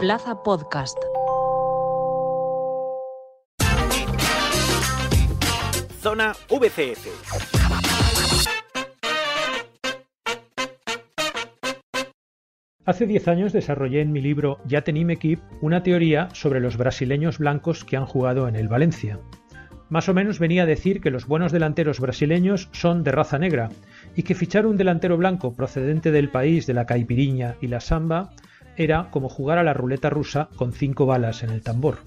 Plaza Podcast. Zona VCF. Hace 10 años desarrollé en mi libro Ya tenim equip una teoría sobre los brasileños blancos que han jugado en el Valencia. Más o menos venía a decir que los buenos delanteros brasileños son de raza negra y que fichar un delantero blanco procedente del país de la caipiriña y la samba era como jugar a la ruleta rusa con cinco balas en el tambor.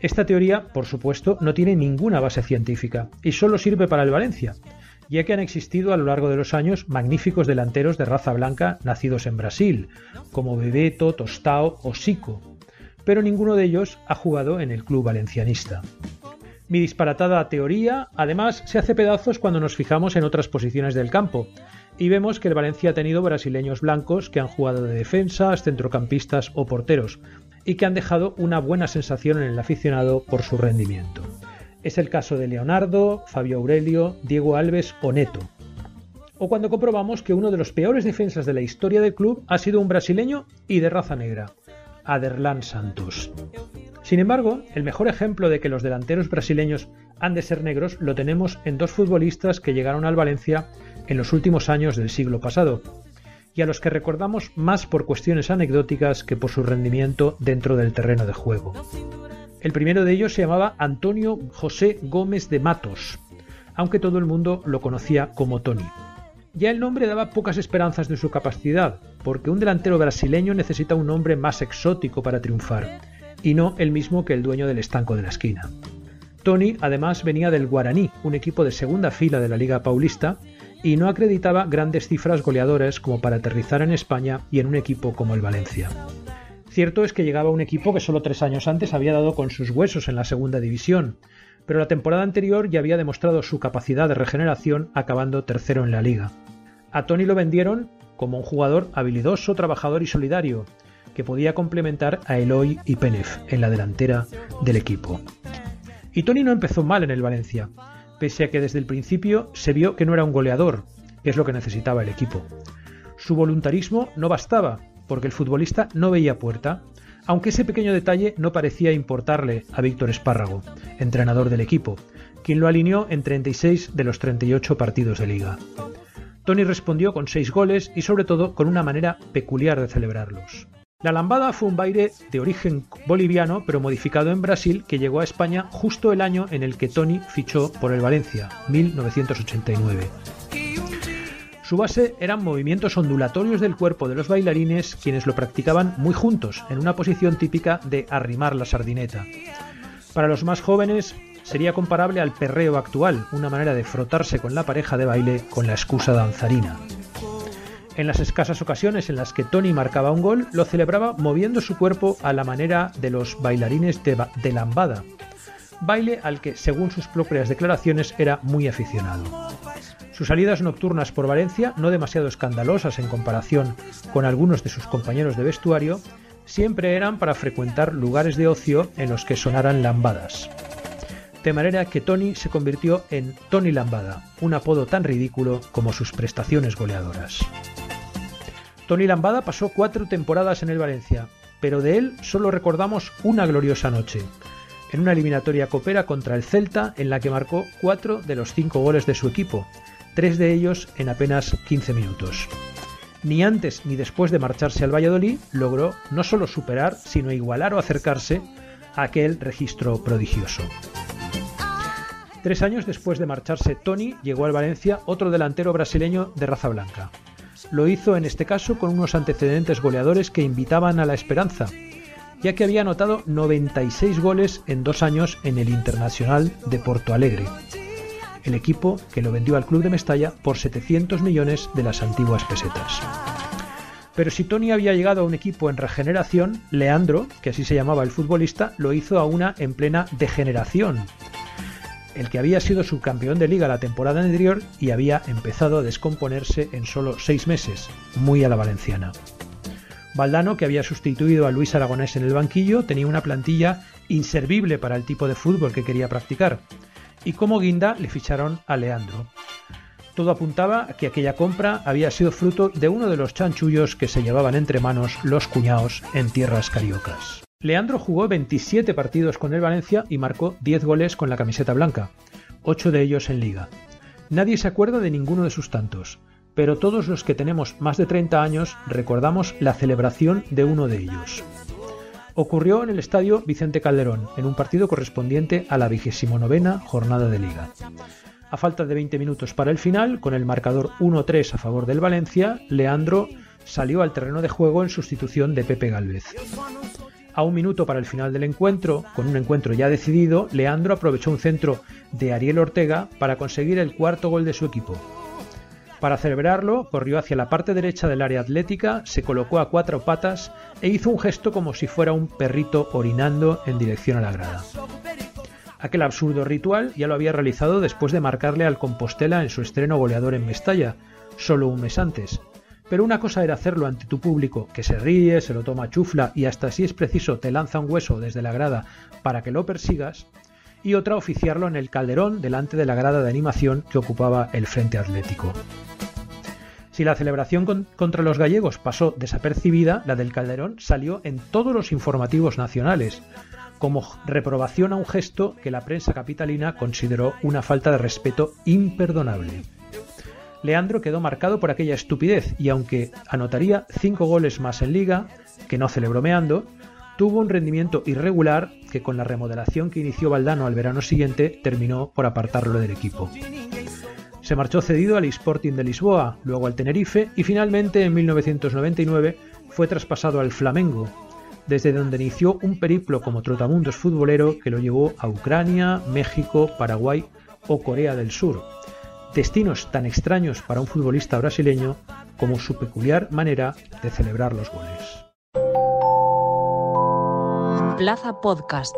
Esta teoría, por supuesto, no tiene ninguna base científica y solo sirve para el Valencia, ya que han existido a lo largo de los años magníficos delanteros de raza blanca nacidos en Brasil, como Bebeto, Tostao o Sico, pero ninguno de ellos ha jugado en el club valencianista. Mi disparatada teoría, además, se hace pedazos cuando nos fijamos en otras posiciones del campo, y vemos que el Valencia ha tenido brasileños blancos que han jugado de defensas, centrocampistas o porteros, y que han dejado una buena sensación en el aficionado por su rendimiento. Es el caso de Leonardo, Fabio Aurelio, Diego Alves o Neto. O cuando comprobamos que uno de los peores defensas de la historia del club ha sido un brasileño y de raza negra, Aderlan Santos. Sin embargo, el mejor ejemplo de que los delanteros brasileños han de ser negros lo tenemos en dos futbolistas que llegaron al Valencia en los últimos años del siglo pasado, y a los que recordamos más por cuestiones anecdóticas que por su rendimiento dentro del terreno de juego. El primero de ellos se llamaba Antonio José Gómez de Matos, aunque todo el mundo lo conocía como Tony. Ya el nombre daba pocas esperanzas de su capacidad, porque un delantero brasileño necesita un nombre más exótico para triunfar, y no el mismo que el dueño del estanco de la esquina. Tony además venía del Guaraní, un equipo de segunda fila de la Liga Paulista, y no acreditaba grandes cifras goleadoras como para aterrizar en España y en un equipo como el Valencia. Cierto es que llegaba un equipo que solo tres años antes había dado con sus huesos en la segunda división, pero la temporada anterior ya había demostrado su capacidad de regeneración acabando tercero en la liga. A Tony lo vendieron como un jugador habilidoso, trabajador y solidario, que podía complementar a Eloy y Penef en la delantera del equipo. Y Tony no empezó mal en el Valencia, pese a que desde el principio se vio que no era un goleador, que es lo que necesitaba el equipo. Su voluntarismo no bastaba, porque el futbolista no veía puerta, aunque ese pequeño detalle no parecía importarle a Víctor Espárrago, entrenador del equipo, quien lo alineó en 36 de los 38 partidos de liga. Tony respondió con 6 goles y sobre todo con una manera peculiar de celebrarlos. La lambada fue un baile de origen boliviano, pero modificado en Brasil, que llegó a España justo el año en el que Tony fichó por el Valencia, 1989. Su base eran movimientos ondulatorios del cuerpo de los bailarines, quienes lo practicaban muy juntos, en una posición típica de arrimar la sardineta. Para los más jóvenes, sería comparable al perreo actual, una manera de frotarse con la pareja de baile con la excusa danzarina. En las escasas ocasiones en las que Tony marcaba un gol, lo celebraba moviendo su cuerpo a la manera de los bailarines de, de lambada, baile al que, según sus propias declaraciones, era muy aficionado. Sus salidas nocturnas por Valencia, no demasiado escandalosas en comparación con algunos de sus compañeros de vestuario, siempre eran para frecuentar lugares de ocio en los que sonaran lambadas. De manera que Tony se convirtió en Tony Lambada, un apodo tan ridículo como sus prestaciones goleadoras. Tony Lambada pasó cuatro temporadas en el Valencia, pero de él solo recordamos una gloriosa noche, en una eliminatoria copera contra el Celta en la que marcó cuatro de los cinco goles de su equipo, tres de ellos en apenas 15 minutos. Ni antes ni después de marcharse al Valladolid logró no solo superar, sino igualar o acercarse a aquel registro prodigioso. Tres años después de marcharse Tony, llegó al Valencia otro delantero brasileño de raza blanca, lo hizo en este caso con unos antecedentes goleadores que invitaban a la esperanza, ya que había anotado 96 goles en dos años en el Internacional de Porto Alegre, el equipo que lo vendió al club de Mestalla por 700 millones de las antiguas pesetas. Pero si Tony había llegado a un equipo en regeneración, Leandro, que así se llamaba el futbolista, lo hizo a una en plena degeneración, el que había sido subcampeón de liga la temporada anterior y había empezado a descomponerse en solo seis meses, muy a la valenciana. Valdano, que había sustituido a Luis Aragonés en el banquillo, tenía una plantilla inservible para el tipo de fútbol que quería practicar, y como guinda le ficharon a Leandro. Todo apuntaba a que aquella compra había sido fruto de uno de los chanchullos que se llevaban entre manos los cuñados en tierras cariocas. Leandro jugó 27 partidos con el Valencia y marcó 10 goles con la camiseta blanca, 8 de ellos en liga. Nadie se acuerda de ninguno de sus tantos, pero todos los que tenemos más de 30 años recordamos la celebración de uno de ellos. Ocurrió en el estadio Vicente Calderón, en un partido correspondiente a la vigésimo novena jornada de liga. A falta de 20 minutos para el final, con el marcador 1-3 a favor del Valencia, Leandro salió al terreno de juego en sustitución de Pepe Galvez. A un minuto para el final del encuentro, con un encuentro ya decidido, Leandro aprovechó un centro de Ariel Ortega para conseguir el cuarto gol de su equipo. Para celebrarlo, corrió hacia la parte derecha del área atlética, se colocó a cuatro patas e hizo un gesto como si fuera un perrito orinando en dirección a la grada. Aquel absurdo ritual ya lo había realizado después de marcarle al Compostela en su estreno goleador en Mestalla, solo un mes antes. Pero una cosa era hacerlo ante tu público, que se ríe, se lo toma chufla y hasta si es preciso te lanza un hueso desde la grada para que lo persigas, y otra oficiarlo en el calderón delante de la grada de animación que ocupaba el Frente Atlético. Si la celebración contra los gallegos pasó desapercibida, la del Calderón salió en todos los informativos nacionales, como reprobación a un gesto que la prensa capitalina consideró una falta de respeto imperdonable. Leandro quedó marcado por aquella estupidez y aunque anotaría cinco goles más en liga, que no celebró meando, tuvo un rendimiento irregular que con la remodelación que inició Valdano al verano siguiente terminó por apartarlo del equipo. Se marchó cedido al Sporting de Lisboa, luego al Tenerife y finalmente en 1999 fue traspasado al Flamengo, desde donde inició un periplo como trotamundos futbolero que lo llevó a Ucrania, México, Paraguay o Corea del Sur. Destinos tan extraños para un futbolista brasileño como su peculiar manera de celebrar los goles. Plaza Podcast.